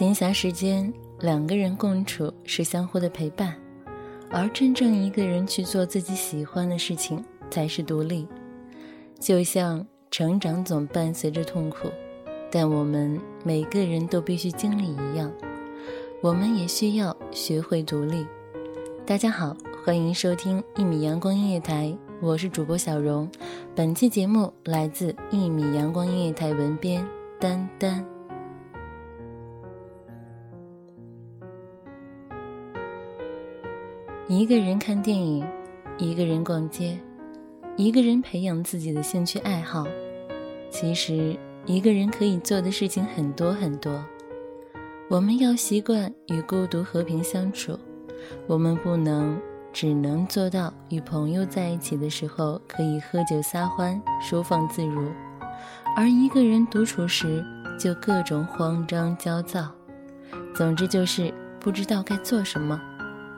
闲暇时间，两个人共处是相互的陪伴，而真正一个人去做自己喜欢的事情才是独立。就像成长总伴随着痛苦，但我们每个人都必须经历一样，我们也需要学会独立。大家好，欢迎收听一米阳光音乐台，我是主播小荣。本期节目来自一米阳光音乐台文编丹丹。一个人看电影，一个人逛街，一个人培养自己的兴趣爱好。其实，一个人可以做的事情很多很多。我们要习惯与孤独和平相处。我们不能只能做到与朋友在一起的时候可以喝酒撒欢、舒放自如，而一个人独处时就各种慌张焦躁。总之就是不知道该做什么。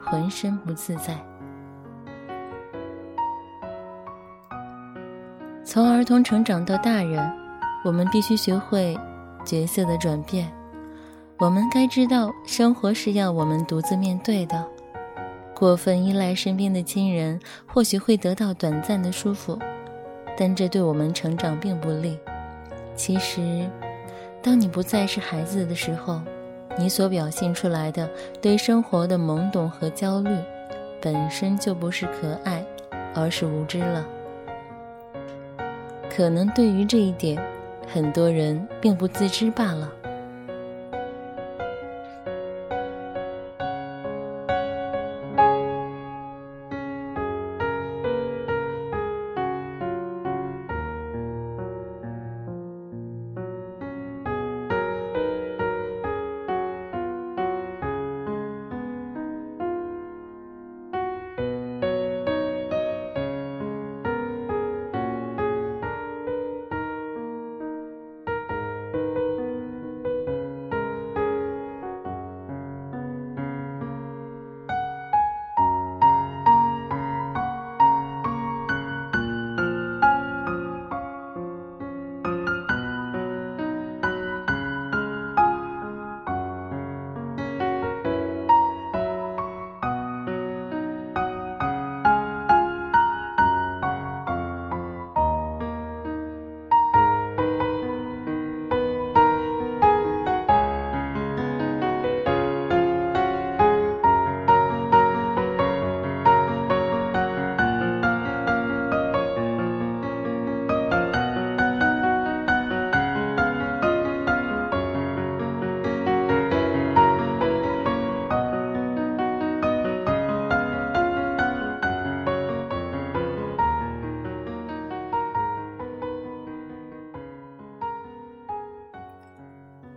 浑身不自在。从儿童成长到大人，我们必须学会角色的转变。我们该知道，生活是要我们独自面对的。过分依赖身边的亲人，或许会得到短暂的舒服，但这对我们成长并不利。其实，当你不再是孩子的时候，你所表现出来的对生活的懵懂和焦虑，本身就不是可爱，而是无知了。可能对于这一点，很多人并不自知罢了。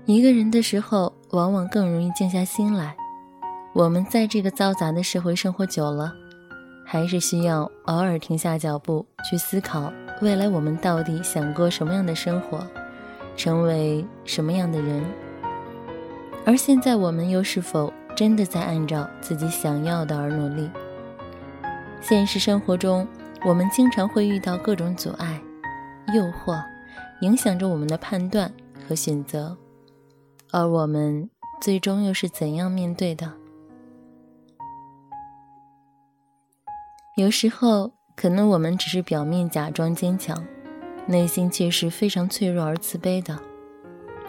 一个人的时候，往往更容易静下心来。我们在这个嘈杂的社会生活久了，还是需要偶尔停下脚步，去思考未来我们到底想过什么样的生活，成为什么样的人。而现在，我们又是否真的在按照自己想要的而努力？现实生活中，我们经常会遇到各种阻碍、诱惑，影响着我们的判断和选择。而我们最终又是怎样面对的？有时候，可能我们只是表面假装坚强，内心却是非常脆弱而自卑的。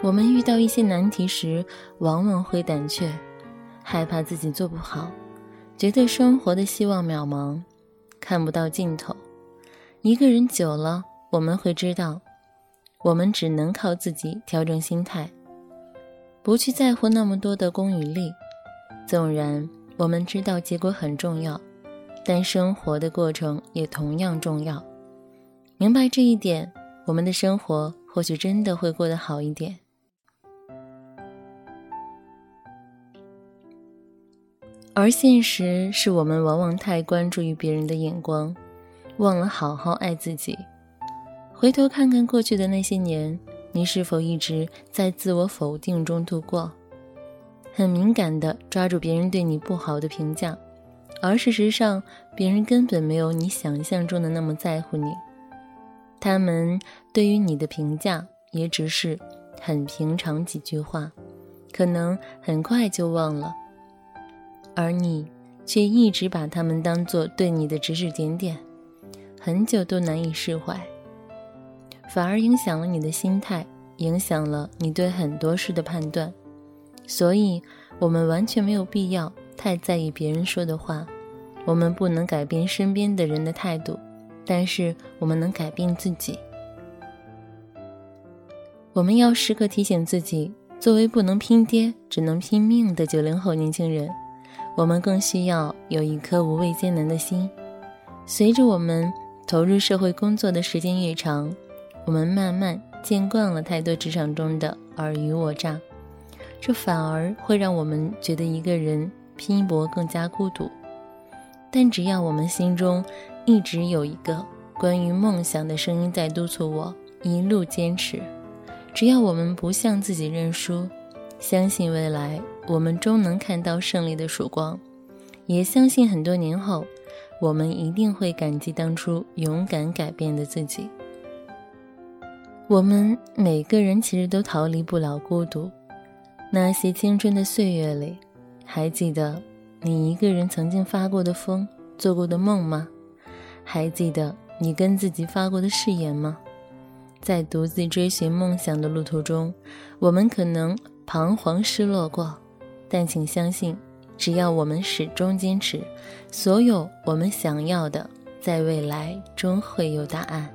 我们遇到一些难题时，往往会胆怯，害怕自己做不好，觉得生活的希望渺茫，看不到尽头。一个人久了，我们会知道，我们只能靠自己调整心态，不去在乎那么多的功与利。纵然我们知道结果很重要。但生活的过程也同样重要。明白这一点，我们的生活或许真的会过得好一点。而现实是我们往往太关注于别人的眼光，忘了好好爱自己。回头看看过去的那些年，你是否一直在自我否定中度过？很敏感的抓住别人对你不好的评价。而事实上，别人根本没有你想象中的那么在乎你。他们对于你的评价也只是很平常几句话，可能很快就忘了。而你却一直把他们当做对你的指指点点，很久都难以释怀，反而影响了你的心态，影响了你对很多事的判断。所以，我们完全没有必要。太在意别人说的话，我们不能改变身边的人的态度，但是我们能改变自己。我们要时刻提醒自己，作为不能拼爹只能拼命的九零后年轻人，我们更需要有一颗无畏艰难的心。随着我们投入社会工作的时间越长，我们慢慢见惯了太多职场中的尔虞我诈，这反而会让我们觉得一个人。拼搏更加孤独，但只要我们心中一直有一个关于梦想的声音在督促我一路坚持，只要我们不向自己认输，相信未来我们终能看到胜利的曙光，也相信很多年后，我们一定会感激当初勇敢改变的自己。我们每个人其实都逃离不了孤独，那些青春的岁月里。还记得你一个人曾经发过的疯、做过的梦吗？还记得你跟自己发过的誓言吗？在独自追寻梦想的路途中，我们可能彷徨失落过，但请相信，只要我们始终坚持，所有我们想要的，在未来终会有答案。